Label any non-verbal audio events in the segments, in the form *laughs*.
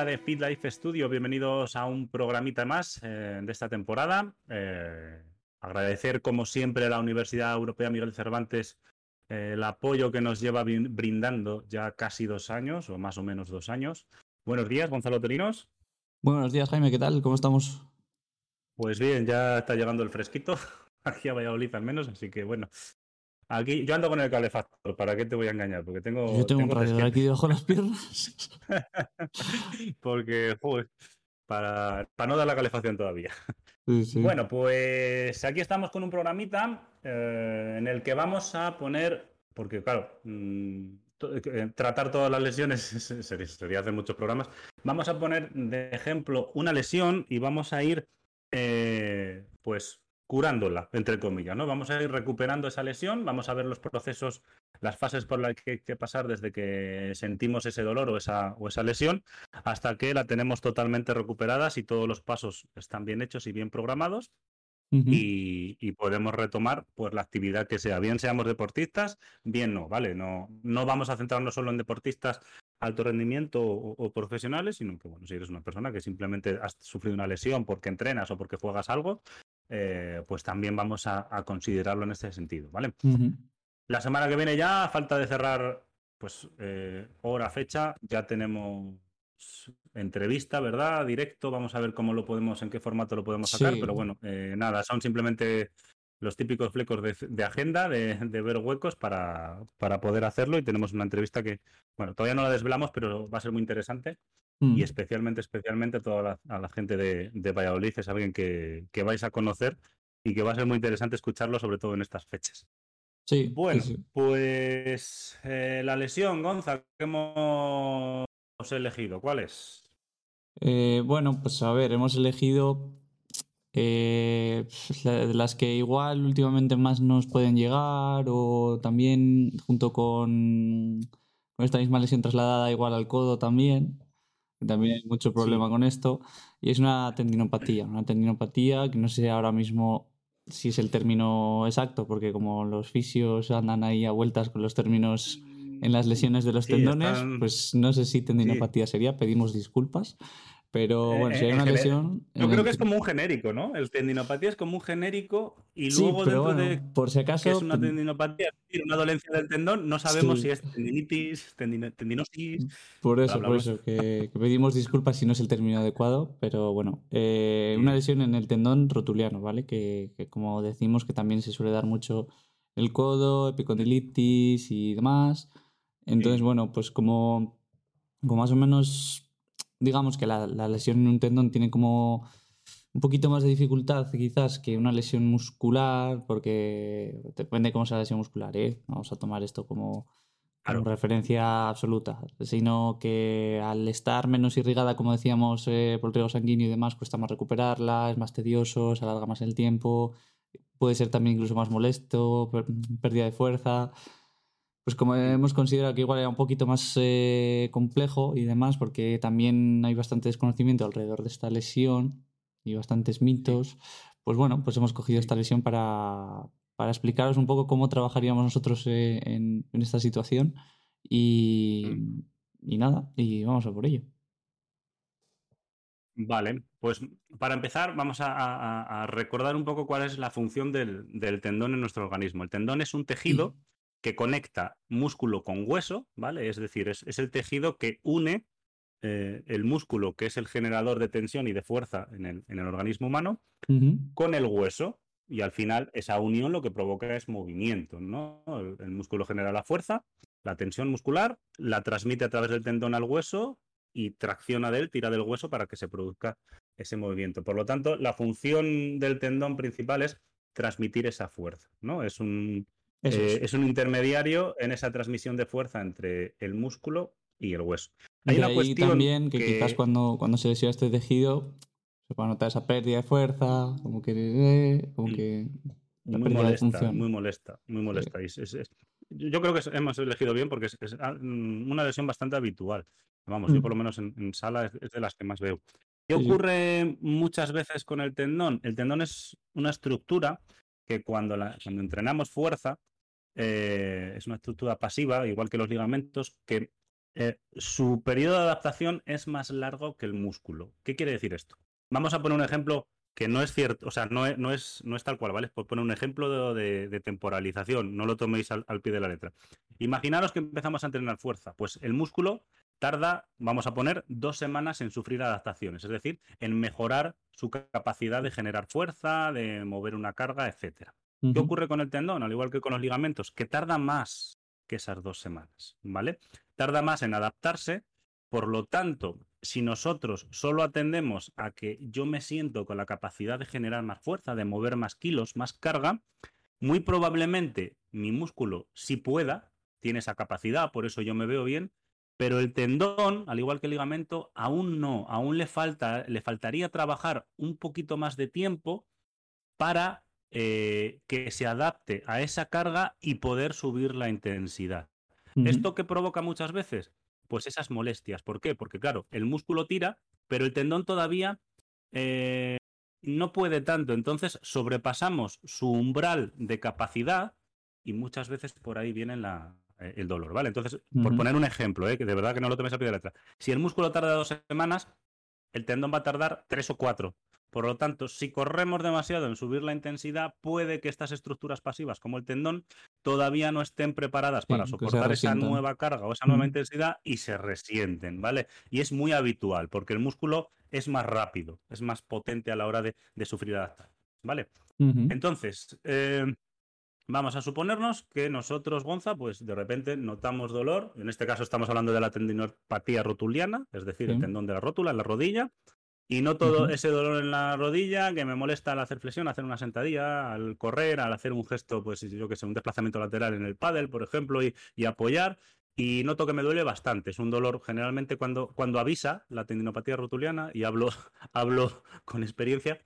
familia de Fit Life Studio, bienvenidos a un programita más eh, de esta temporada. Eh, agradecer como siempre a la Universidad Europea Miguel Cervantes eh, el apoyo que nos lleva brindando ya casi dos años o más o menos dos años. Buenos días, Gonzalo Torinos. Buenos días, Jaime, ¿qué tal? ¿Cómo estamos? Pues bien, ya está llegando el fresquito, *laughs* aquí a Valladolid al menos, así que bueno, Aquí, yo ando con el calefactor, ¿para qué te voy a engañar? Porque tengo. Yo tengo, un radiador aquí debajo de las piernas. *laughs* Porque, joder, para, para, no dar la calefacción todavía. Bueno, pues aquí estamos con un programita eh, en el que vamos a poner, porque claro, mm, eh, tratar todas las lesiones *laughs* sería, hacer muchos programas. Vamos a poner de ejemplo una lesión y vamos a ir, eh, pues, curándola, entre comillas, ¿no? Vamos a ir recuperando esa lesión, vamos a ver los procesos, las fases por las que hay que pasar desde que sentimos ese dolor o esa, o esa lesión hasta que la tenemos totalmente recuperada si todos los pasos están bien hechos y bien programados. y, podemos retomar pues la actividad que sea, bien seamos deportistas, bien no, ¿vale? No, no vamos a centrarnos solo en deportistas alto rendimiento o, o, profesionales, sino que, bueno, si eres una persona que simplemente has sufrido una lesión porque entrenas o porque juegas algo, eh, pues también vamos a, considerarlo en este sentido, ¿vale? La semana que viene ya, a falta de cerrar, pues eh, hora, fecha, ya tenemos entrevista, ¿verdad? Directo, vamos a ver cómo lo podemos, en qué formato lo podemos sacar, pero bueno, eh, nada, son simplemente los típicos flecos de, agenda, de, ver huecos para, para poder hacerlo y tenemos una entrevista que, bueno, todavía no la desvelamos, pero va a ser muy interesante y mm. especialmente, especialmente a toda la, gente de, de, Valladolid es alguien que, vais a conocer y que va a ser muy interesante escucharlo, sobre todo en estas fechas. Sí. Bueno, pues eh, la lesión, Gonza, que hemos elegido, ¿cuál es? Eh, bueno, pues a ver, hemos elegido eh, *laughs* las que igual últimamente más nos pueden llegar o también junto con, con esta misma lesión trasladada igual al codo también también hay mucho problema con esto, y es una tendinopatía, una tendinopatía que no sé ahora mismo si es el término exacto, porque como los fisios andan ahí a vueltas con los términos en las lesiones de los tendones, pues no sé si tendinopatía sería, pedimos disculpas. Pero eh, bueno, si hay una lesión. Yo creo que es como un genérico, ¿no? El tendinopatía es como un genérico y luego dentro de. Por si acaso. Que es una tendinopatía, una dolencia del tendón, no sabemos si es tendinitis, tendinosis. Por eso, por eso, que, pedimos disculpas si no es el término adecuado, pero bueno. Eh, una lesión en el tendón rotuliano, ¿vale? Que, como decimos, que también se suele dar mucho el codo, epicondilitis y demás. Entonces, bueno, pues como, como más o menos digamos que la, lesión en un tendón tiene como un poquito más de dificultad quizás que una lesión muscular, porque depende cómo sea la lesión muscular, ¿eh? Vamos a tomar esto como, referencia absoluta, sino que al estar menos irrigada, como decíamos, eh, por el riego sanguíneo y demás, cuesta más recuperarla, es más tedioso, se alarga más el tiempo, puede ser también incluso más molesto, pérdida de fuerza pues como hemos considerado que igual era un poquito más eh, complejo y demás, porque también hay bastante desconocimiento alrededor de esta lesión y bastantes mitos, pues bueno, pues hemos cogido esta lesión para, para explicaros un poco cómo trabajaríamos nosotros eh, en, esta situación y, mm. y nada, y vamos a por ello. Vale, pues para empezar vamos a, recordar un poco cuál es la función del, del, tendón en nuestro organismo. El tendón es un tejido que conecta músculo con hueso, ¿vale? Es decir, es, el tejido que une eh, el músculo, que es el generador de tensión y de fuerza en el, en el organismo humano, con el hueso. Y al final, esa unión lo que provoca es movimiento, ¿no? El, músculo genera la fuerza, la tensión muscular, la transmite a través del tendón al hueso y tracciona de él, tira del hueso para que se produzca ese movimiento. Por lo tanto, la función del tendón principal es transmitir esa fuerza, ¿no? Es un, eh, es. un intermediario en esa transmisión de fuerza entre el músculo y el hueso. Hay una cuestión también que, quizás cuando, cuando se lesiona este tejido se puede notar esa pérdida de fuerza, como que, eh, como que muy molesta, muy molesta, muy molesta. yo creo que hemos elegido bien porque es, ah, mm, una lesión bastante habitual. Vamos, yo mm. por lo menos en, sala es, de las que más veo. ¿Qué ocurre muchas veces con el tendón? El tendón es una estructura que cuando, cuando entrenamos fuerza, eh, es una estructura pasiva, igual que los ligamentos, que eh, su periodo de adaptación es más largo que el músculo. ¿Qué quiere decir esto? Vamos a poner un ejemplo que no es cierto, o sea, no es, no es, no es tal cual, ¿vale? Por poner un ejemplo de, temporalización, no lo toméis al, pie de la letra. Imaginaros que empezamos a entrenar fuerza, pues el músculo tarda, vamos a poner, dos semanas en sufrir adaptaciones, es decir, en mejorar su capacidad de generar fuerza, de mover una carga, ¿Qué ocurre con el tendón? Al igual que con los ligamentos, que tarda más que esas dos semanas, ¿vale? Tarda más en adaptarse, por lo tanto, si nosotros solo atendemos a que yo me siento con la capacidad de generar más fuerza, de mover más kilos, más carga, muy probablemente mi músculo sí pueda, tiene esa capacidad, por eso yo me veo bien, pero el tendón, al igual que el ligamento, aún no, aún le falta, le faltaría trabajar un poquito más de tiempo para eh, que se adapte a esa carga y poder subir la intensidad. ¿Esto qué provoca muchas veces? Pues esas molestias. ¿Por qué? Porque claro, el músculo tira, pero el tendón todavía eh, no puede tanto. Entonces sobrepasamos su umbral de capacidad y muchas veces por ahí viene la, eh, el dolor, ¿vale? Entonces, por poner un ejemplo, ¿eh? que de verdad que no lo tomes a pie de letra. Si el músculo tarda dos semanas, el tendón va a tardar tres o cuatro. Por lo tanto, si corremos demasiado en subir la intensidad, puede que estas estructuras pasivas, como el tendón, todavía no estén preparadas para soportar esa nueva carga o esa nueva intensidad y se resienten, ¿vale? Y es muy habitual, porque el músculo es más rápido, es más potente a la hora de, sufrir adaptación, ¿vale? Entonces, eh, Vamos a suponernos que nosotros, Gonza, pues de repente notamos dolor. En este caso estamos hablando de la tendinopatía rotuliana, es decir, el tendón de la rótula, en la rodilla. Y no todo ese dolor en la rodilla que me molesta al hacer flexión, hacer una sentadilla, al correr, al hacer un gesto, pues yo que sé, un desplazamiento lateral en el pádel, por ejemplo, y, apoyar. Y noto que me duele bastante. Es un dolor generalmente cuando, cuando avisa la tendinopatía rotuliana, y hablo, *laughs* hablo con experiencia,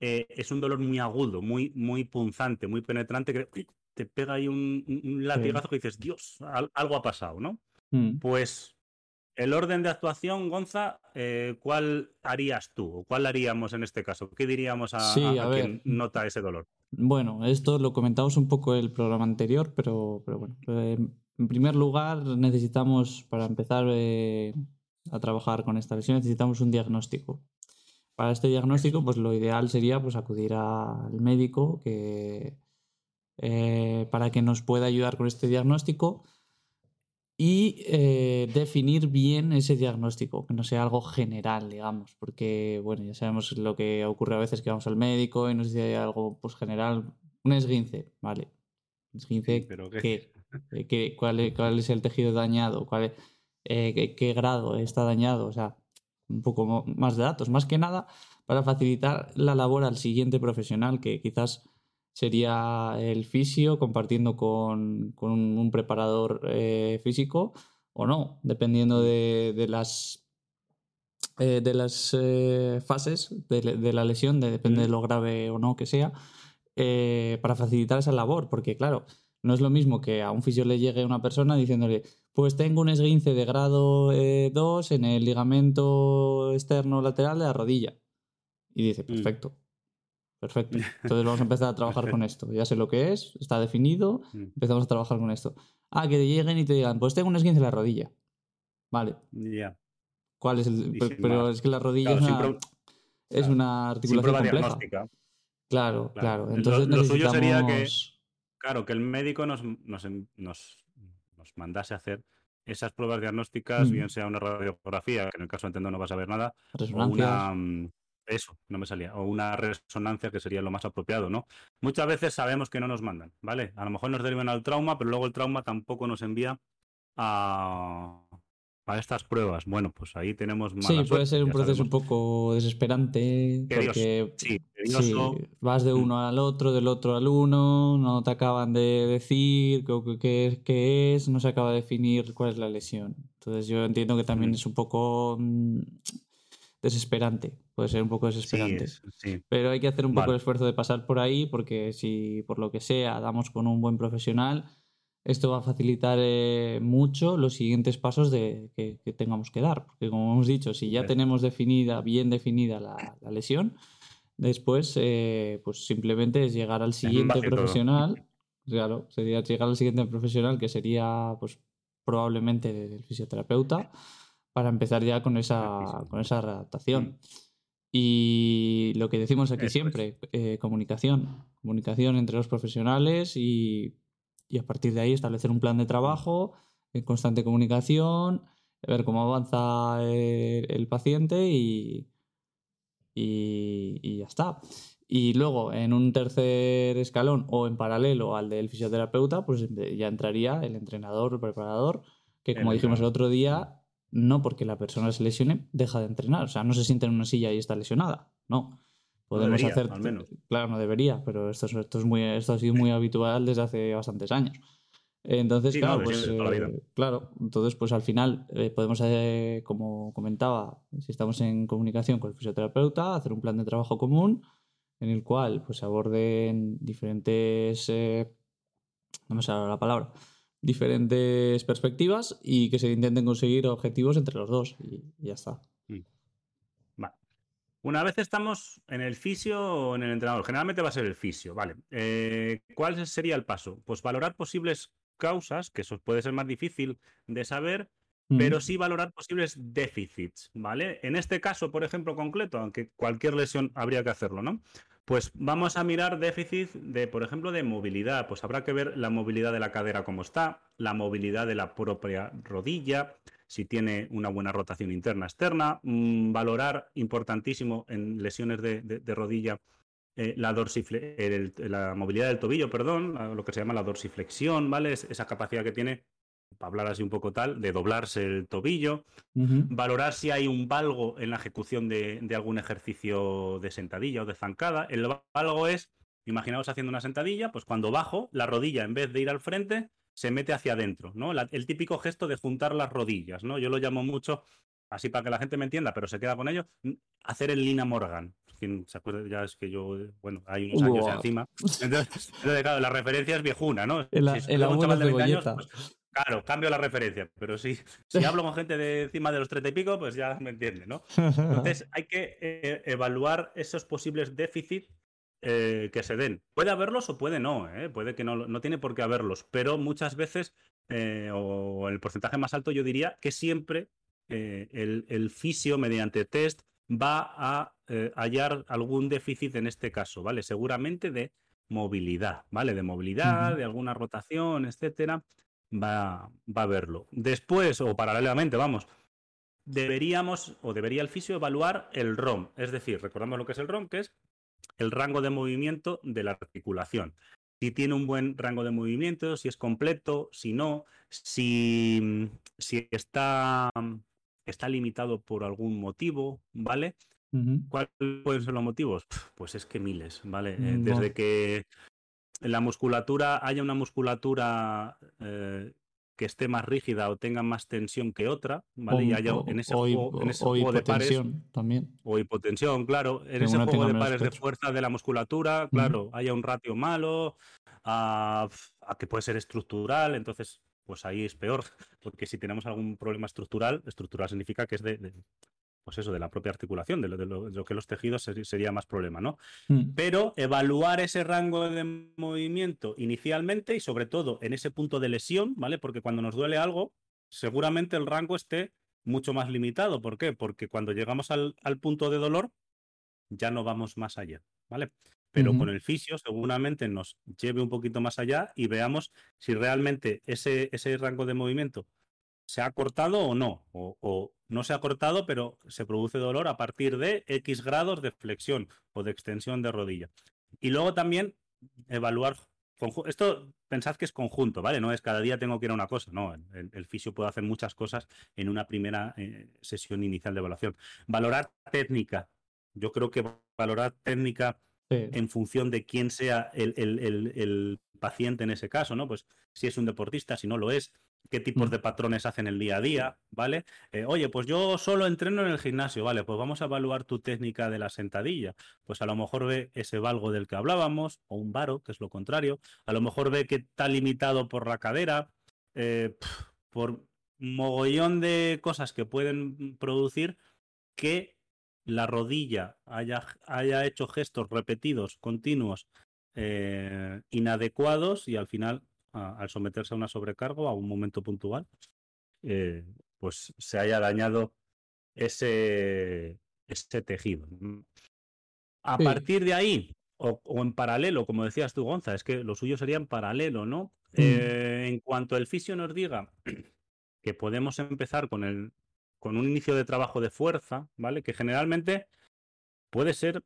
eh, es un dolor muy agudo, muy, muy punzante, muy penetrante, que te pega ahí un, latigazo que dices, Dios, algo ha pasado, ¿no? Mm. Pues el orden de actuación, Gonza, eh, ¿cuál harías tú? ¿O cuál haríamos en este caso? ¿Qué diríamos a, quien nota ese dolor? Bueno, esto lo comentamos un poco en el programa anterior, pero, pero bueno. Eh, en primer lugar, necesitamos, para empezar a trabajar con esta lesión, necesitamos un diagnóstico. Para este diagnóstico, pues lo ideal sería pues, acudir al médico que, eh, para que nos pueda ayudar con este diagnóstico y eh, definir bien ese diagnóstico, que no sea algo general, digamos, porque, bueno, ya sabemos lo que ocurre a veces que vamos al médico y nos dice algo pues, general, un esguince, ¿vale? Esguince, qué? *laughs* ¿Qué, cuál, es, ¿Cuál es el tejido dañado? ¿Cuál eh, qué, grado está dañado? O sea, un poco más de datos, más que nada para facilitar la labor al siguiente profesional, que quizás sería el fisio compartiendo con, un preparador eh, físico o no, dependiendo de, las, eh, de las eh, fases de, la lesión, depende de lo grave o no que sea, para facilitar esa labor, porque claro, no es lo mismo que a un fisio le llegue una persona diciéndole, pues tengo un esguince de grado 2 eh, en el ligamento externo lateral de la rodilla. Y dice, mm. perfecto, perfecto. *laughs* Entonces vamos a empezar a trabajar con esto. Ya sé lo que es, está definido, mm. empezamos a trabajar con esto. Ah, que te lleguen y te digan, pues tengo un esguince en la rodilla. Vale. Ya. ¿Cuál es el...? Pero, es que la rodilla es, una, articulación compleja. Claro, claro, Entonces lo, suyo sería que, claro, que el médico nos, nos, nos mandase a hacer esas pruebas diagnósticas, bien sea una radiografía, que en el caso de no vas a ver nada, o una, mm, eso, no me salía, o una resonancia que sería lo más apropiado, ¿no? Muchas veces sabemos que no nos mandan, ¿vale? A lo mejor nos derivan al trauma, pero luego el trauma tampoco nos envía a, para estas pruebas. Bueno, pues ahí tenemos más. Sí, puede ser un proceso un poco desesperante. porque sí, vas de uno al otro, del otro al uno, no te acaban de decir qué, es, no se acaba de definir cuál es la lesión. Entonces yo entiendo que también mm. es un poco mm, desesperante. Puede ser un poco desesperante. Pero hay que hacer un poco el esfuerzo de pasar por ahí porque si por lo que sea damos con un buen profesional esto va a facilitar eh, mucho los siguientes pasos de, que, tengamos que dar. Porque como hemos dicho, si ya tenemos definida, bien definida la, lesión, después eh, pues simplemente es llegar al siguiente profesional. Claro, sería llegar al siguiente profesional que sería pues probablemente del fisioterapeuta para empezar ya con esa, con esa adaptación. Mm. Y lo que decimos aquí siempre, eh, comunicación, comunicación entre los profesionales y, y, a partir de ahí establecer un plan de trabajo en constante comunicación, ver cómo avanza el, paciente y, y, y, ya está. Y luego, en un tercer escalón o en paralelo al del fisioterapeuta, pues ya entraría el entrenador o preparador, que como dijimos el otro día, no porque la persona se lesione, deja de entrenar. O sea, no se siente en una silla y está lesionada. No. Podemos hacer. Al menos. Claro, no debería, pero esto, esto, es muy, esto ha sido muy habitual desde hace bastantes años. Entonces, claro, pues, eh, claro, entonces, pues al final eh, podemos, eh, como comentaba, si estamos en comunicación con el fisioterapeuta, hacer un plan de trabajo común en el cual pues se aborden diferentes, no me sale la palabra, diferentes perspectivas y que se intenten conseguir objetivos entre los dos y, ya está. Mm. Vale. Una vez estamos en el fisio o en el entrenador, generalmente va a ser el fisio, ¿vale? ¿Cuál sería el paso? Pues valorar posibles causas, que eso puede ser más difícil de saber, pero sí valorar posibles déficits, ¿vale? En este caso, por ejemplo, concreto, aunque cualquier lesión habría que hacerlo, ¿no? Pues vamos a mirar déficits de, por ejemplo, de movilidad. Pues habrá que ver la movilidad de la cadera cómo está, la movilidad de la propia rodilla, si tiene una buena rotación interna externa, mm, valorar importantísimo en lesiones de rodilla eh, la, la movilidad del tobillo, perdón, lo que se llama la dorsiflexión, ¿vale? esa capacidad que tiene, para hablar así un poco tal, de doblarse el tobillo, valorar si hay un valgo en la ejecución de, algún ejercicio de sentadilla o de zancada. El valgo es, imaginaos haciendo una sentadilla, pues cuando bajo, la rodilla en vez de ir al frente, se mete hacia adentro, ¿no? el típico gesto de juntar las rodillas, ¿no? Yo lo llamo mucho, así para que la gente me entienda, pero se queda con ello, hacer el Lina Morgan quien se acuerda ya es que yo, bueno, hay unos años encima. *laughs* Entonces, claro, la referencia es viejuna, ¿no? El, si el de pues, claro, cambio la referencia, pero sí, si hablo con gente de encima de los treinta y pico, pues ya me entiende, ¿no? Entonces *laughs* hay que eh, evaluar esos posibles déficits eh, que se den. Puede haberlos o puede no, ¿eh? puede que no, no tiene por qué haberlos, pero muchas veces, o el porcentaje más alto, yo diría que siempre el, el fisio, mediante test, va a hallar algún déficit en este caso, ¿vale? Seguramente de movilidad, ¿vale? De movilidad, de alguna rotación, etcétera, va, va a verlo. Después, o paralelamente, vamos, deberíamos o debería el fisio evaluar el ROM, es decir, recordamos lo que es el ROM, que es el rango de movimiento de la articulación. Si tiene un buen rango de movimiento, si es completo, si no, si, si está está limitado por algún motivo, ¿vale? ¿Cuáles pueden ser los motivos? Pues es que miles, ¿vale? Mm, desde que la musculatura haya una musculatura eh, que esté más rígida o tenga más tensión que otra, ¿vale? y haya en ese juego, en ese juego de pares. También. O hipotensión, claro. En ese juego de pares de fuerza de la musculatura, claro, haya un ratio malo, a, que puede ser estructural, entonces pues ahí es peor, porque si tenemos algún problema estructural, estructural significa que es de, pues eso, de la propia articulación, de lo, que los tejidos sería más problema, ¿no? Mm. Pero evaluar ese rango de movimiento inicialmente y sobre todo en ese punto de lesión, ¿vale? Porque cuando nos duele algo, seguramente el rango esté mucho más limitado. ¿Por qué? Porque cuando llegamos al, al punto de dolor, ya no vamos más allá, ¿vale? pero con el fisio seguramente nos lleve un poquito más allá y veamos si realmente ese, ese rango de movimiento se ha cortado o no, o, no se ha cortado, pero se produce dolor a partir de X grados de flexión o de extensión de rodilla. Y luego también evaluar, esto pensad que es conjunto, ¿vale? No es cada día tengo que ir a una cosa, no, el, fisio puede hacer muchas cosas en una primera eh, sesión inicial de evaluación. Valorar técnica, yo creo que valorar técnica en función de quién sea el, paciente en ese caso, ¿no? Pues si es un deportista, si no lo es, qué tipos mm. de patrones hacen el día a día, ¿vale? Eh, oye, pues yo solo entreno en el gimnasio, ¿vale? Pues vamos a evaluar tu técnica de la sentadilla. Pues a lo mejor ve ese valgo del que hablábamos, o un varo, que es lo contrario. A lo mejor ve que está limitado por la cadera, eh, por mogollón de cosas que pueden producir que la rodilla haya, haya hecho gestos repetidos, continuos, eh, inadecuados y al final, al someterse a una sobrecarga a un momento puntual, eh, pues se haya dañado ese, ese tejido. A partir de ahí, o, en paralelo, como decías tú, Gonza, es que lo suyo sería en paralelo, ¿no? Mm. Eh, en cuanto el fisio nos diga *clears throat* que podemos empezar con, el, con un inicio de trabajo de fuerza, ¿vale? Que generalmente puede ser,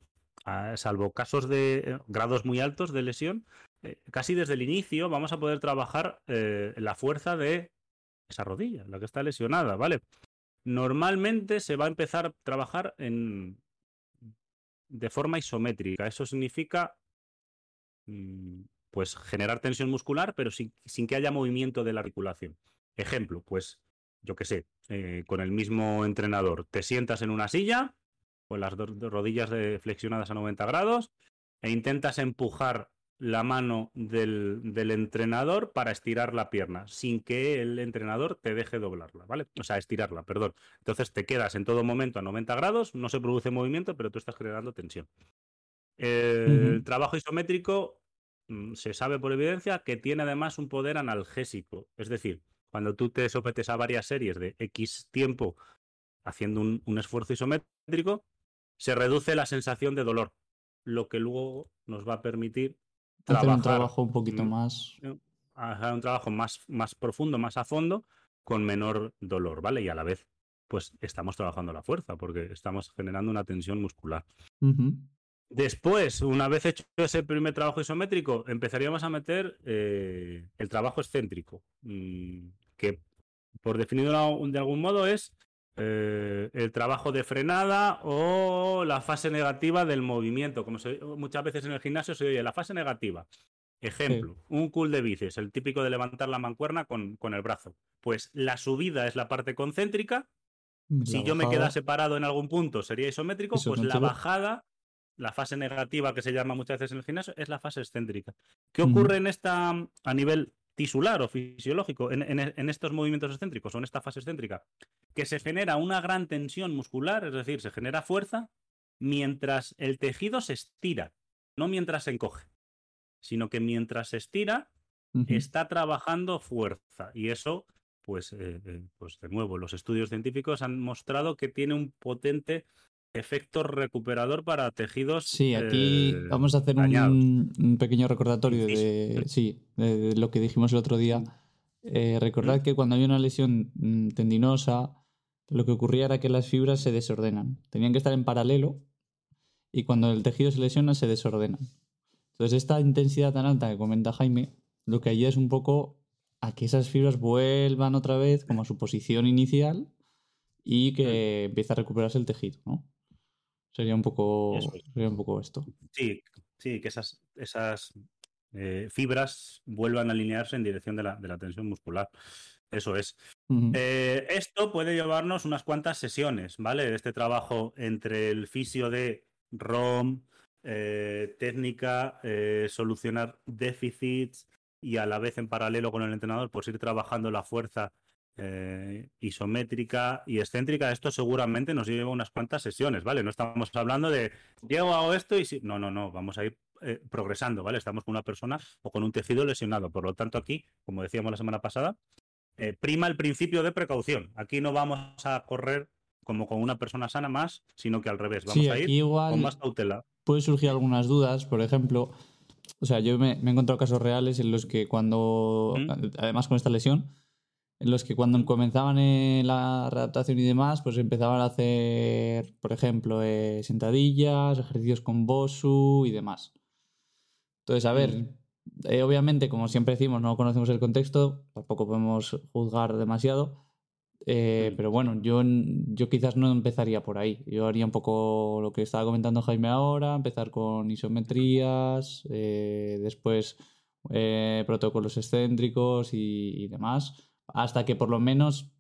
salvo casos de eh, grados muy altos de lesión, eh, casi desde el inicio vamos a poder trabajar la fuerza de esa rodilla, la que está lesionada, ¿vale? Normalmente se va a empezar a trabajar en, de forma isométrica. Eso significa mm, pues generar tensión muscular, pero sin, que haya movimiento de la articulación. Ejemplo, pues yo qué sé, eh, con el mismo entrenador, te sientas en una silla con las rodillas flexionadas a 90 grados e intentas empujar la mano del, del, entrenador para estirar la pierna, sin que el entrenador te deje doblarla, ¿vale? O sea, estirarla, perdón. Entonces te quedas en todo momento a 90 grados, no se produce movimiento, pero tú estás generando tensión. El trabajo isométrico mm, se sabe por evidencia que tiene además un poder analgésico. Es decir, cuando tú te sometes a varias series de X tiempo haciendo un, un esfuerzo isométrico, se reduce la sensación de dolor, lo que luego nos va a permitir hacer un trabajo un poquito más. Hacer un trabajo más, más profundo, más a fondo, con menor dolor, ¿vale? Y a la vez, pues estamos trabajando la fuerza, porque estamos generando una tensión muscular. Después, una vez hecho ese primer trabajo isométrico, empezaríamos a meter eh, el trabajo excéntrico, mm, que por definirlo de algún modo es eh, el trabajo de frenada o la fase negativa del movimiento. Como muchas veces en el gimnasio se oye la fase negativa. Ejemplo, un cool de bíceps, el típico de levantar la mancuerna con, con el brazo. Pues la subida es la parte concéntrica. si yo me queda separado en algún punto sería isométrico, pues la bajada, la fase negativa que se llama muchas veces en el gimnasio, es la fase excéntrica. ¿Qué ocurre en esta a nivel tisular o fisiológico en, estos movimientos excéntricos o en esta fase excéntrica, que se genera una gran tensión muscular, es decir, se genera fuerza mientras el tejido se estira, no mientras se encoge, sino que mientras se estira está trabajando fuerza. Y eso, pues, eh, eh, pues de nuevo, los estudios científicos han mostrado que tiene un potente efecto recuperador para tejidos. Sí, aquí eh, vamos a hacer un, pequeño recordatorio de, sí, de, lo que dijimos el otro día. Eh, recordad que cuando hay una lesión mm, tendinosa, lo que ocurría era que las fibras se desordenan. Tenían que estar en paralelo y cuando el tejido se lesiona se desordenan. Entonces esta intensidad tan alta que comenta Jaime, lo que ayuda es un poco a que esas fibras vuelvan otra vez como a su posición inicial y que empiece a recuperarse el tejido, ¿no? Sería un poco, sería un poco esto. Sí, sí, que esas, esas eh, fibras vuelvan a alinearse en dirección de la, de la tensión muscular. Eso es. Eh, esto puede llevarnos unas cuantas sesiones, ¿vale? Este trabajo entre el fisio de ROM, eh, técnica, solucionar déficits y a la vez en paralelo con el entrenador, pues ir trabajando la fuerza eh, isométrica y excéntrica, esto seguramente nos lleva unas cuantas sesiones, ¿vale? No estamos hablando de, llego, hago esto y si... No, no, no, vamos a ir eh, progresando, ¿vale? Estamos con una persona o con un tejido lesionado. Por lo tanto, aquí, como decíamos la semana pasada, eh, prima el principio de precaución. Aquí no vamos a correr como con una persona sana más, sino que al revés, vamos a ir con más cautela. Puede surgir algunas dudas, por ejemplo, o sea, yo me, he encontrado casos reales en los que cuando, además con esta lesión, en los que cuando comenzaban la readaptación y demás, pues empezaban a hacer, por ejemplo, eh, sentadillas, ejercicios con Bosu y demás. Entonces, a ver, mm. eh, obviamente, como siempre decimos, no conocemos el contexto, tampoco podemos juzgar demasiado, eh, mm. pero bueno, yo, yo quizás no empezaría por ahí. Yo haría un poco lo que estaba comentando Jaime ahora, empezar con isometrías, después protocolos excéntricos y demás hasta que por lo menos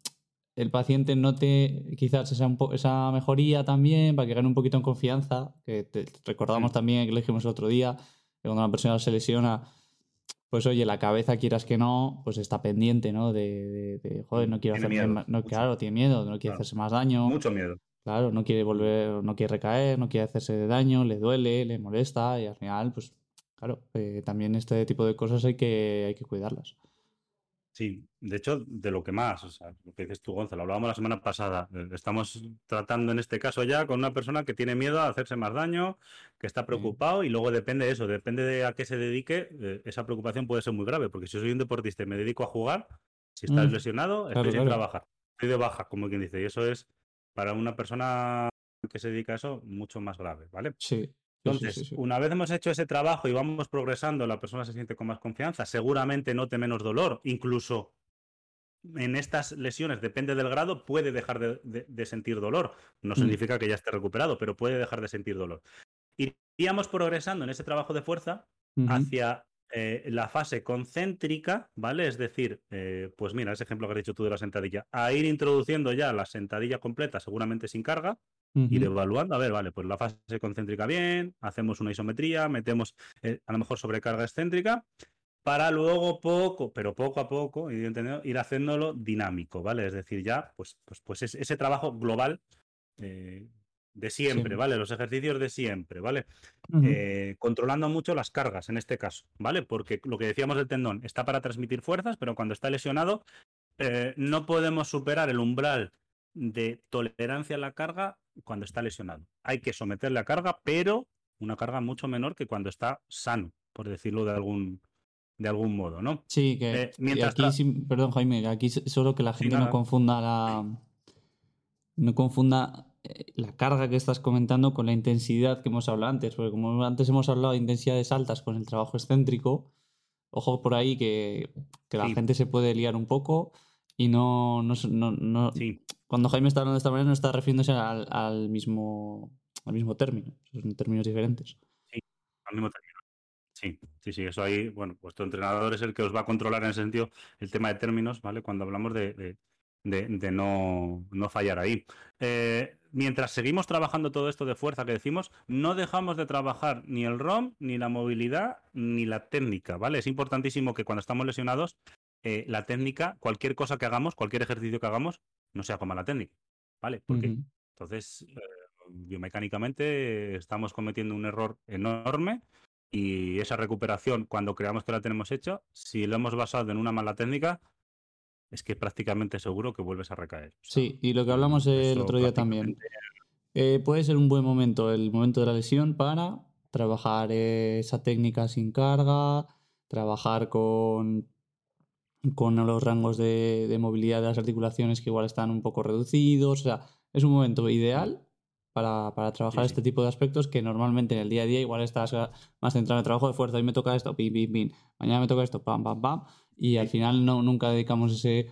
el paciente note quizás esa, esa mejoría también, para que gane un poquito en confianza, que recordamos también que lo dijimos el otro día, que cuando una persona se lesiona, pues oye, la cabeza, quieras que no, pues está pendiente, ¿no? De, de, joder, no quiero hacerse más, no, claro, tiene miedo, no quiere hacerse más daño. Mucho miedo. Claro, no quiere volver, no quiere recaer, no quiere hacerse daño, le duele, le molesta y al final, pues claro, eh, también este tipo de cosas hay que, hay que cuidarlas. Sí, de hecho, de lo que más, o sea, lo que dices tú, Gonzalo, hablábamos la semana pasada. Eh, estamos tratando en este caso ya con una persona que tiene miedo a hacerse más daño, que está preocupado y luego depende de eso, depende de a qué se dedique, eh, esa preocupación puede ser muy grave, porque si soy un deportista y me dedico a jugar, si estás mm, lesionado, estoy sin trabajar, estoy de baja, como quien dice, y eso es para una persona que se dedica a eso mucho más grave, ¿vale? Sí. Entonces, una vez hemos hecho ese trabajo y vamos progresando, la persona se siente con más confianza, seguramente note menos dolor, incluso en estas lesiones, depende del grado, puede dejar de, sentir dolor. No mm. significa que ya esté recuperado, pero puede dejar de sentir dolor. Iríamos progresando en ese trabajo de fuerza hacia eh, la fase concéntrica, ¿vale? Es decir, eh, pues mira, ese ejemplo que has dicho tú de la sentadilla, a ir introduciendo ya la sentadilla completa, seguramente sin carga, ir evaluando, a ver, vale, pues la fase concéntrica bien, hacemos una isometría, metemos eh, a lo mejor sobrecarga excéntrica, para luego poco, pero poco a poco, ir haciéndolo dinámico, ¿vale? Es decir, ya, pues, pues, pues ese trabajo global eh, de siempre, ¿vale? Los ejercicios de siempre, ¿vale? Eh, controlando mucho las cargas en este caso, ¿vale? Porque lo que decíamos del tendón está para transmitir fuerzas, pero cuando está lesionado no podemos superar el umbral de tolerancia a la carga cuando está lesionado. Hay que someterle a carga, pero una carga mucho menor que cuando está sano, por decirlo de algún, de algún modo, ¿no? Sí, que eh, mientras aquí, perdón Jaime, aquí solo que la gente no confunda la no confunda eh, la carga que estás comentando con la intensidad que hemos hablado antes, porque como antes hemos hablado de intensidades altas con el trabajo excéntrico, ojo por ahí que, la gente se puede liar un poco y no, no, no, cuando Jaime está hablando de esta manera no está refiriéndose al, mismo, al mismo término, son términos diferentes. Sí, al mismo término. Sí, sí, sí, eso ahí, bueno, vuestro entrenador es el que os va a controlar en ese sentido el tema de términos, ¿vale? Cuando hablamos de, de, no, no, fallar ahí. Eh, mientras seguimos trabajando todo esto de fuerza que decimos, no dejamos de trabajar ni el ROM, ni la movilidad, ni la técnica, ¿vale? Es importantísimo que cuando estamos lesionados, eh, la técnica, cualquier cosa que hagamos, cualquier ejercicio que hagamos, no sea como la técnica, ¿vale? Porque entonces, eh, biomecánicamente estamos cometiendo un error enorme y esa recuperación, cuando creamos que la tenemos hecha, si lo hemos basado en una mala técnica, es que prácticamente seguro que vuelves a recaer. sí, y lo que hablamos el otro día también. Eh, puede ser un buen momento, el momento de la lesión, para trabajar esa técnica sin carga, trabajar con con los rangos de, movilidad de las articulaciones que igual están un poco reducidos. O sea, es un momento ideal para, trabajar este tipo de aspectos que normalmente en el día a día igual estás más centrado en el trabajo de fuerza. Hoy me toca esto, pim, pim, pim. Mañana me toca esto, pam, pam, pam. Y al final no, nunca dedicamos ese,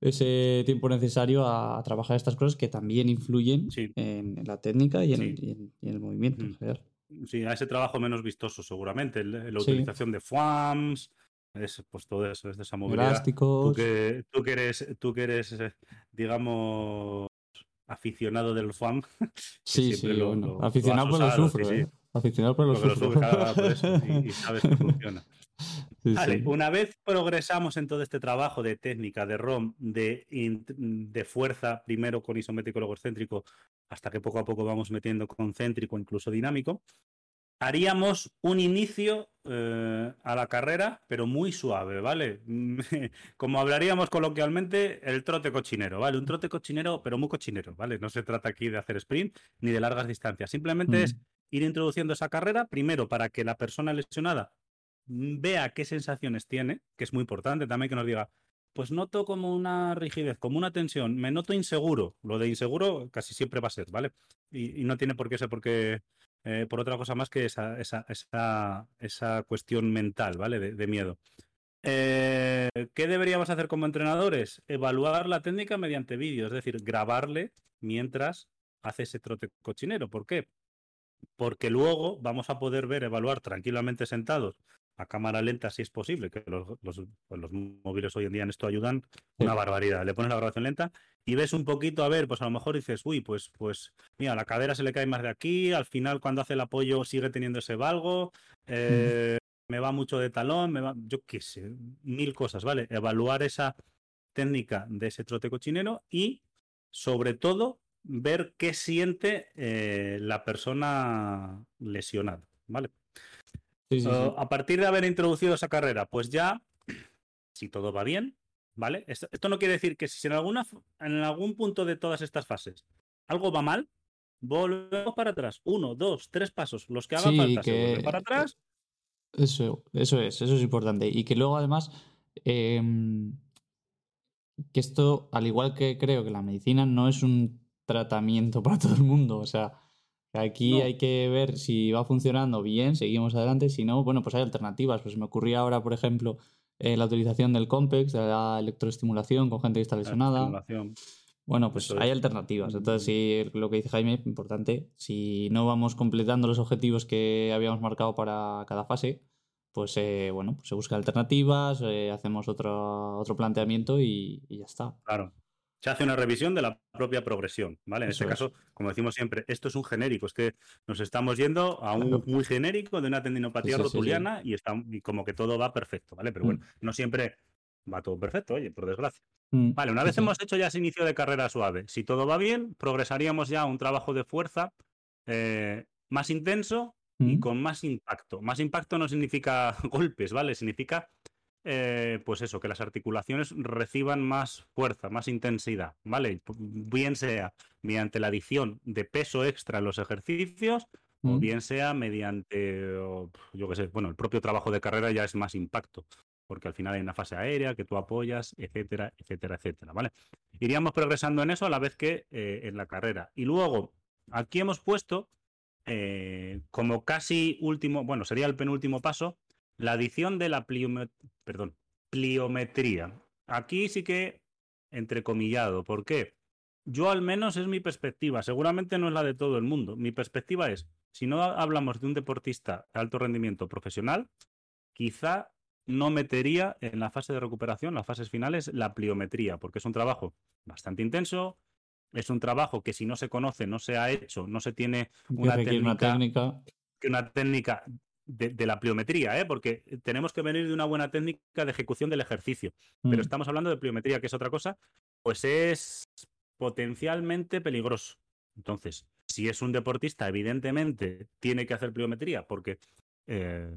ese tiempo necesario a, trabajar estas cosas que también influyen en, la técnica y en, el movimiento en general. Sí, a ese trabajo menos vistoso seguramente, la utilización de FUAMS, es pues todo eso, es de esa movilidad. Tú que, tú que eres, tú que eres, eh, digamos, aficionado del FAM. *laughs* Sí, sí, lo, aficionado por lo sufro, ¿eh? Aficionado por lo sufro. por eso, y, sabes que funciona. *laughs* vale, una vez progresamos en todo este trabajo de técnica, de ROM, de, de fuerza, primero con isométrico, luego excéntrico, hasta que poco a poco vamos metiendo concéntrico, incluso dinámico, haríamos un inicio eh, a la carrera, pero muy suave, ¿vale? *laughs* Como hablaríamos coloquialmente, el trote cochinero, ¿vale? Un trote cochinero, pero muy cochinero, ¿vale? No se trata aquí de hacer sprint ni de largas distancias, simplemente es mm. ir introduciendo esa carrera, primero para que la persona lesionada vea qué sensaciones tiene, que es muy importante también que nos diga, pues noto como una rigidez, como una tensión, me noto inseguro. Lo de inseguro casi siempre va a ser, ¿vale? Y, y no tiene por qué ser porque eh, por otra cosa más que esa, esa, esa, cuestión mental, ¿vale? De, miedo. Eh, ¿Qué deberíamos hacer como entrenadores? Evaluar la técnica mediante vídeo, es decir, grabarle mientras hace ese trote cochinero. ¿Por qué? Porque luego vamos a poder ver, evaluar tranquilamente sentados a cámara lenta si es posible, que los, los, pues los, móviles hoy en día en esto ayudan una barbaridad. Le pones la grabación lenta y ves un poquito, a ver, pues a lo mejor dices, uy, pues, pues, mira, la cadera se le cae más de aquí, al final cuando hace el apoyo sigue teniendo ese valgo, eh, me va mucho de talón, me va, yo qué sé, mil cosas, ¿vale? Evaluar esa técnica de ese trote cochinero y, sobre todo, ver qué siente eh, la persona lesionada, ¿vale? A partir de haber introducido esa carrera, pues ya *clears throat* si todo va bien, ¿vale? Esto, no quiere decir que si en, alguna, en algún punto de todas estas fases algo va mal, volvemos para atrás. Uno, dos, tres pasos, los que haga falta, que... para atrás. Eso, eso es, eso es importante. Y que luego además, em, que esto, al igual que creo que la medicina, no es un tratamiento *laughs* para todo el mundo. O sea, aquí hay que ver si va funcionando bien, seguimos adelante. Si no, bueno, pues hay alternativas. Pues me ocurría ahora, por ejemplo, eh, la utilización del COMPEX, de la electroestimulación con gente que está lesionada. Bueno, pues hay alternativas. Entonces, sí, lo que dice Jaime, importante, si no vamos completando los objetivos que habíamos marcado para cada fase, pues eh, bueno, pues se busca alternativas, eh, hacemos otro, otro planteamiento y, ya está. Claro. Se hace una revisión de la propia progresión, ¿vale? En este caso, como decimos siempre, esto es un genérico, es que nos estamos yendo a un muy genérico de una tendinopatía rotuliana y, está, y como que todo va perfecto, ¿vale? Pero mm. bueno, no siempre va todo perfecto, oye, por desgracia. Mm, vale, una vez hemos hecho ya ese inicio de carrera suave, si todo va bien, progresaríamos ya a un trabajo de fuerza eh, más intenso y mm. con más impacto. Más impacto no significa *laughs* golpes, ¿vale? Significa, eh, pues eso, que las articulaciones reciban más fuerza, más intensidad, ¿vale? Bien sea mediante la adición de peso extra en los ejercicios o bien sea mediante, yo qué sé, bueno, el propio trabajo de carrera ya es más impacto porque al final hay una fase aérea que tú apoyas, etcétera, etcétera, etcétera, ¿vale? Iríamos progresando en eso a la vez que eh, en la carrera. Y luego, aquí hemos puesto eh, como casi último, bueno, sería el penúltimo paso, la adición de la perdón, pliometría. Aquí sí que entrecomillado, ¿por qué? Yo al menos es mi perspectiva, seguramente no es la de todo el mundo. Mi perspectiva es, si no hablamos de un deportista de alto rendimiento profesional, quizá no metería en la fase de recuperación, las fases finales, la pliometría, porque es un trabajo bastante intenso, es un trabajo que si no se conoce, no se ha hecho, no se tiene una técnica, una técnica, de, la pliometría, ¿eh? porque tenemos que venir de una buena técnica de ejecución del ejercicio, pero mm. estamos hablando de pliometría, que es otra cosa, pues es potencialmente peligroso. Entonces, si es un deportista, evidentemente tiene que hacer pliometría porque eh,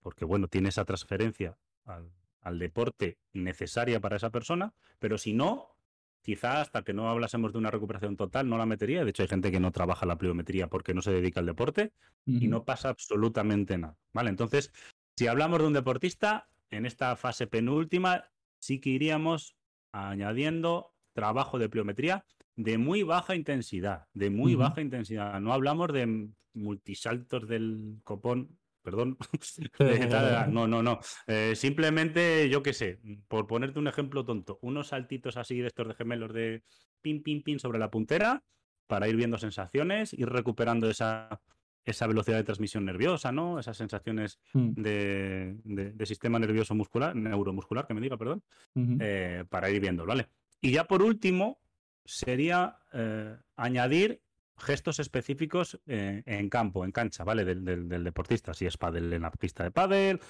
porque bueno, tiene esa transferencia al, deporte necesaria para esa persona, pero si no, quizá hasta que no hablásemos de una recuperación total no la metería. De hecho, hay gente que no trabaja la pliometría porque no se dedica al deporte y no pasa absolutamente nada. ¿Vale? Entonces, si hablamos de un deportista, en esta fase penúltima sí que iríamos añadiendo trabajo de pliometría de muy baja intensidad, de muy baja intensidad. No hablamos de multisaltos del copón perdón. *laughs* *laughs* no, no, no. Eh, simplemente, yo qué sé, por ponerte un ejemplo tonto, unos saltitos así de estos de gemelos de pin, pin, pin sobre la puntera para ir viendo sensaciones, ir recuperando esa, esa velocidad de transmisión nerviosa, ¿no? Esas sensaciones mm. de, sistema nervioso muscular, neuromuscular, que me diga, perdón, eh, para ir viendo, ¿vale? Y ya por último, sería eh, añadir gestos específicos eh, en campo, en cancha, ¿vale? Del, deportista. Si es pádel en la pista de pádel,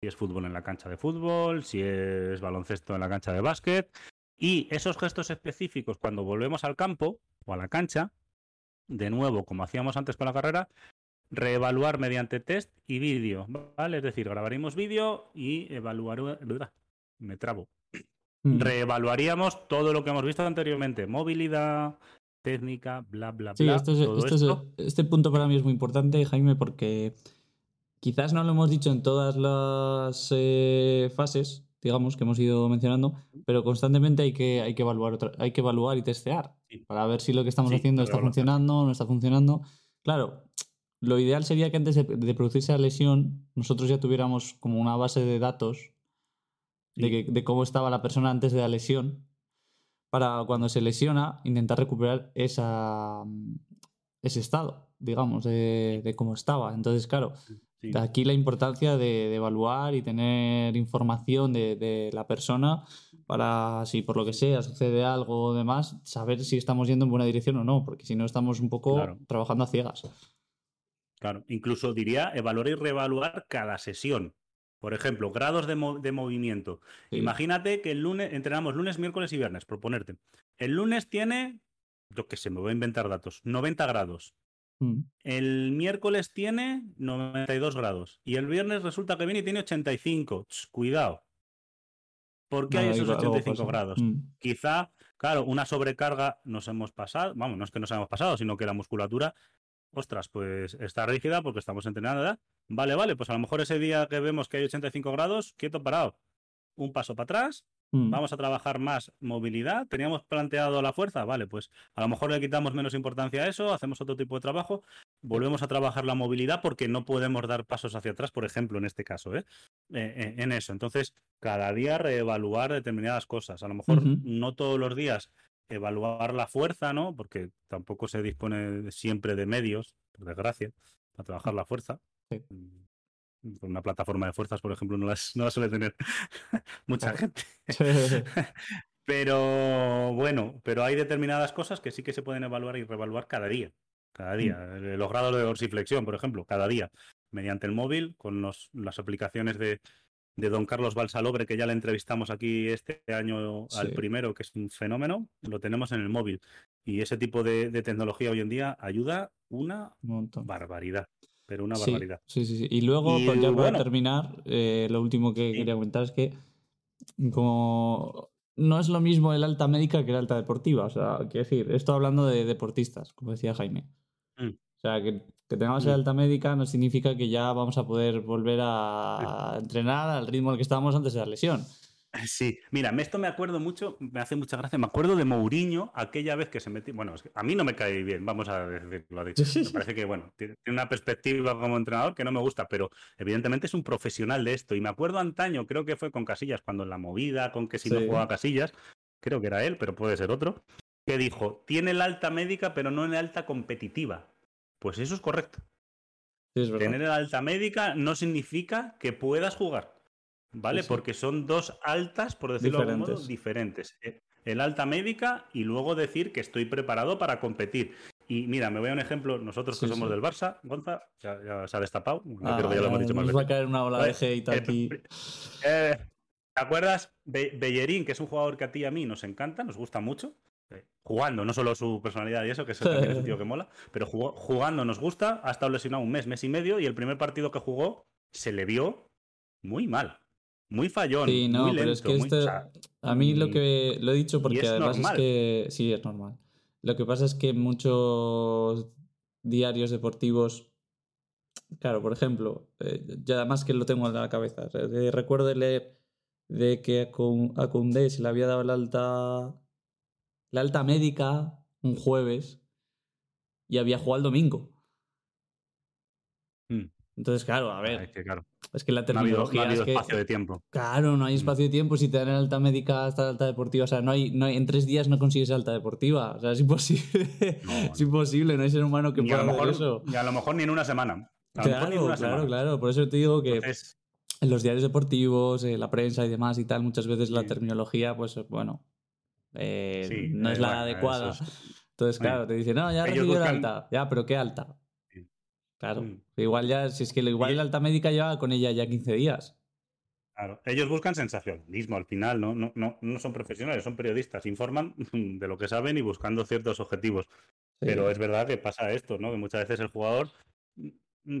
si es fútbol en la cancha de fútbol, si es baloncesto en la cancha de básquet. Y esos gestos específicos, cuando volvemos al campo o a la cancha, de nuevo, como hacíamos antes con la carrera, reevaluar mediante test y vídeo, ¿vale? Es decir, grabaremos vídeo y evaluar... Me trabo. Mm. Reevaluaríamos todo lo que hemos visto anteriormente, movilidad, técnica, bla, bla, bla. este punto para mí es muy importante, Jaime, porque quizás no lo hemos dicho en todas las eh, fases, digamos, que hemos ido mencionando, pero constantemente hay que, hay que, evaluar, hay que evaluar y testear para ver si lo que estamos haciendo está funcionando o no está funcionando. Claro, lo ideal sería que antes de, producirse la lesión, nosotros ya tuviéramos como una base de datos de, de cómo estaba la persona antes de la lesión para cuando se lesiona intentar recuperar esa, ese estado, digamos, de, cómo estaba. Entonces, claro, de aquí la importancia de, evaluar y tener información de, la persona para, si por lo que sea sucede algo o demás, saber si estamos yendo en buena dirección o no, porque si no estamos un poco trabajando a ciegas. Claro, incluso diría evaluar y reevaluar cada sesión. Por ejemplo, grados de, movimiento. Imagínate que el lunes, entrenamos lunes, miércoles y viernes, por ponerte. El lunes tiene, yo qué sé, me voy a inventar datos, 90 grados. Mm. El miércoles tiene 92 grados. Y el viernes resulta que viene y tiene 85. cuidado. ¿Por qué hay esos 85 grados? Mm. Quizá, claro, una sobrecarga nos hemos pasado, vamos, no es que nos hayamos pasado, sino que la musculatura, ostras, pues está rígida porque estamos entrenando, ¿verdad? Vale, vale, pues a lo mejor ese día que vemos que hay 85 grados, quieto parado, un paso para atrás, mm. vamos a trabajar más movilidad, teníamos planteado la fuerza, vale, pues a lo mejor le quitamos menos importancia a eso, hacemos otro tipo de trabajo, volvemos a trabajar la movilidad porque no podemos dar pasos hacia atrás, por ejemplo, en este caso, ¿eh? eh, eh en eso. Entonces, cada día reevaluar determinadas cosas. A lo mejor no todos los días evaluar la fuerza, ¿no? Porque tampoco se dispone siempre de medios, por desgracia, para trabajar la fuerza. Mm, una plataforma de fuerzas, por ejemplo, no las, no suele tener *laughs* mucha gente. *laughs* pero bueno, pero hay determinadas cosas que sí que se pueden evaluar y reevaluar cada día. Cada día. Mm. Los grados de dorsiflexión, por ejemplo, cada día. Mediante el móvil, con las aplicaciones de, de don Carlos Balsalobre, que ya le entrevistamos aquí este año al primero, que es un fenómeno, lo tenemos en el móvil. Y ese tipo de, tecnología hoy en día ayuda una barbaridad. Pero una barbaridad. Sí, sí, sí. Y luego, pues ya para terminar, eh, lo último que quería comentar es que como no es lo mismo el alta médica que el alta deportiva. O sea, quiero decir, esto hablando de deportistas, como decía Jaime. Mm. O sea, que que tengamos el mm. alta médica no significa que ya vamos a poder volver a entrenar al ritmo al que estábamos antes de la lesión. Sí, mira, esto me acuerdo mucho, me hace mucha gracia, me acuerdo de Mourinho aquella vez que se metió, bueno, a mí no me cae bien, vamos a decirlo, dicho. me parece que, bueno, tiene una perspectiva como entrenador que no me gusta, pero evidentemente es un profesional de esto, y me acuerdo antaño, creo que fue con Casillas, cuando en la movida, con que si no jugaba Casillas, creo que era él, pero puede ser otro, que dijo, tiene el alta médica, pero no en alta competitiva. Pues eso es correcto. Tener el alta médica no significa que puedas jugar, ¿vale? Porque son dos altas, por decirlo de algún modo, diferentes. Eh, el alta médica y luego decir que estoy preparado para competir. Y mira, me voy a un ejemplo, nosotros que somos del Barça, Gonza, ya, se ha destapado, ah, creo que ya lo hemos dicho más va a caer una ola de hate aquí. Eh, ¿Te acuerdas? Bellerín, que es un jugador que a ti y a mí nos encanta, nos gusta mucho jugando, no solo su personalidad y eso, que *laughs* es el tío que mola, pero jugando nos gusta, ha estado lesionado un mes, mes y medio, y el primer partido que jugó se le vio muy mal, muy fallón. Sí, no, pero es que este, a mí lo que lo he dicho porque además es que sí, es normal. Lo que pasa es que muchos diarios deportivos, claro, por ejemplo, eh, ya además que lo tengo en la cabeza, recuerdo leer de que a Koundé se le había dado el alta la alta médica un jueves y había jugado el domingo. Hmm. Entonces, claro, a ver. es, que la terminología. No ha habido, es que, espacio de tiempo. Claro, no hay hmm. espacio de tiempo. Si te dan alta médica hasta alta deportiva, o sea, no hay, no en tres días no consigues alta deportiva. O sea, es imposible. *laughs* es imposible, no hay ser humano que pueda hacer eso. Y a lo mejor ni en una semana. claro, claro, claro. Por eso te digo que. En los diarios deportivos, en la prensa y demás y tal, muchas veces la terminología, pues bueno, eh, no es la adecuada. Entonces, claro, te dicen, no, ya recibido la alta. Ya, pero ¿qué alta? Claro. Mm. Igual ya, si es que igual la alta médica lleva con ella ya 15 días. Claro, ellos buscan sensacionalismo al final, ¿no? No, no, no son profesionales, son periodistas, informan *laughs* de lo que saben y buscando ciertos objetivos. Pero es verdad que pasa esto, ¿no? Que muchas veces el jugador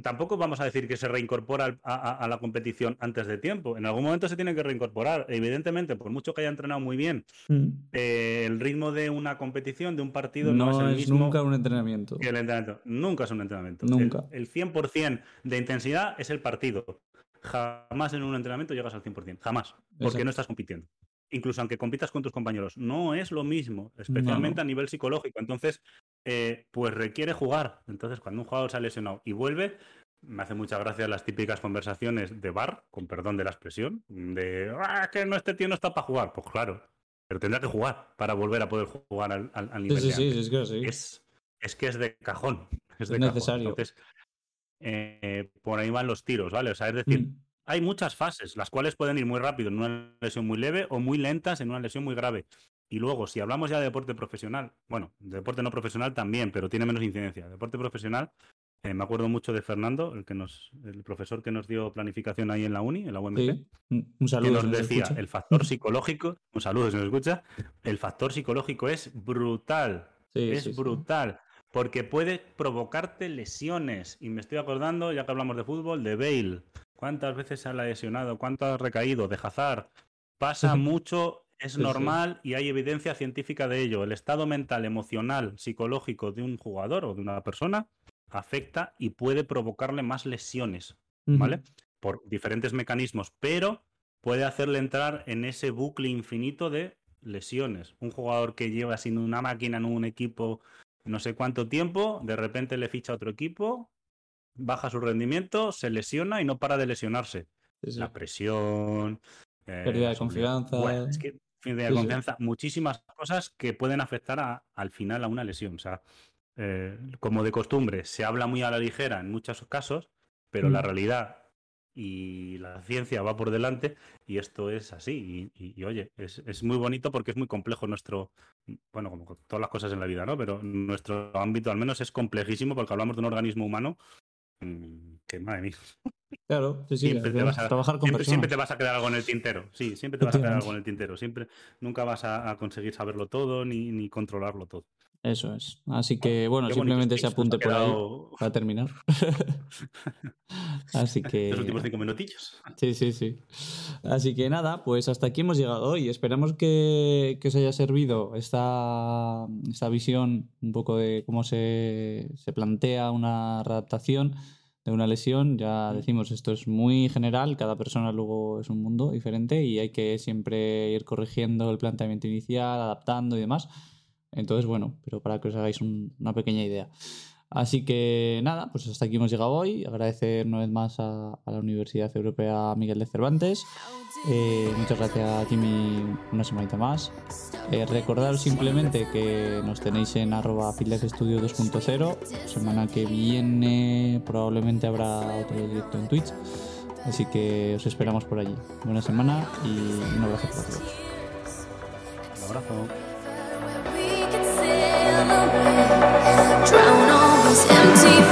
tampoco vamos a decir que se reincorpora a, la competición antes de tiempo. En algún momento se tiene que reincorporar. Evidentemente, por mucho que haya entrenado muy bien, mm. eh, el ritmo de una competición, de un partido, no, es el mismo. Nunca un entrenamiento. el entrenamiento. Nunca es un entrenamiento. Nunca. El, 100% de intensidad es el partido. Jamás en un entrenamiento llegas al 100%. Jamás. Porque no estás compitiendo incluso aunque compitas con tus compañeros, no es lo mismo, especialmente a nivel psicológico. Entonces, eh, pues requiere jugar. Entonces, cuando un jugador se ha lesionado y vuelve, me hace mucha gracia las típicas conversaciones de bar, con perdón de la expresión, de ah, que no este tío no está para jugar. Pues claro, pero tendrá que jugar para volver a poder jugar al, nivel. Sí, sí, sí, es que sí. Es, que es de cajón. *laughs* Es, necesario. Entonces, eh, por ahí van los tiros, ¿vale? O sea, es decir, mm hay muchas fases, las cuales pueden ir muy rápido en una lesión muy leve o muy lentas en una lesión muy grave. Y luego, si hablamos ya de deporte profesional, bueno, de deporte no profesional también, pero tiene menos incidencia. Deporte profesional, eh, me acuerdo mucho de Fernando, el que nos, el profesor que nos dio planificación ahí en la uni, en la UMC. Un saludo. Que nos decía, el factor psicológico, un saludo si nos escucha, el factor psicológico es brutal. es brutal porque puede provocarte lesiones. Y me estoy acordando, ya que hablamos de fútbol, de Bale. ¿Cuántas veces se ha lesionado? ¿Cuánto ha recaído? De Hazard. pasa mucho, es normal y hay evidencia científica de ello. El estado mental, emocional, psicológico de un jugador o de una persona afecta y puede provocarle más lesiones, ¿vale? Por diferentes mecanismos, pero puede hacerle entrar en ese bucle infinito de lesiones. Un jugador que lleva sin una máquina en un equipo no sé cuánto tiempo, de repente le ficha a otro equipo, baja su rendimiento, se lesiona y no para de lesionarse. La presión. Eh, pérdida de confianza. es que pérdida de confianza. Muchísimas cosas que pueden afectar al final a una lesión. O sea, eh, como de costumbre, se habla muy a la ligera en muchos casos, pero la mm. realidad y la ciencia va por delante y esto es así. Y, oye, es, es, muy bonito porque es muy complejo nuestro, bueno, como todas las cosas en la vida, ¿no? Pero nuestro ámbito al menos es complejísimo porque hablamos de un organismo humano que, madre mía. Claro, sí, sí, siempre te vas a, trabajar con siempre, siempre, te vas a quedar algo en el tintero. Sí, siempre te vas a quedar algo en el tintero. Siempre, nunca vas a, conseguir saberlo todo ni, ni controlarlo todo. Eso es. Así que, bueno, simplemente se apunte por ahí para terminar. *laughs* Así que. Los últimos cinco minutillos. Sí, sí, sí. Así que nada, pues hasta aquí hemos llegado hoy. Esperamos que, os haya servido esta, esta visión un poco de cómo se, se plantea una adaptación de una lesión. Ya decimos, esto es muy general, cada persona luego es un mundo diferente y hay que siempre ir corrigiendo el planteamiento inicial, adaptando y demás. Entonces, bueno, pero para que os hagáis una pequeña idea. Así que nada, pues hasta aquí hemos llegado hoy. Agradecer una vez más a, la Universidad Europea Miguel de Cervantes. Eh, muchas gracias a Jimmy una semanita más. Eh, recordaros simplemente que nos tenéis en arroba Studio 2.0. Semana que viene probablemente habrá otro directo en Twitch. Así que os esperamos por allí. Buena semana y un abrazo para todos. Un abrazo. Drown all these empty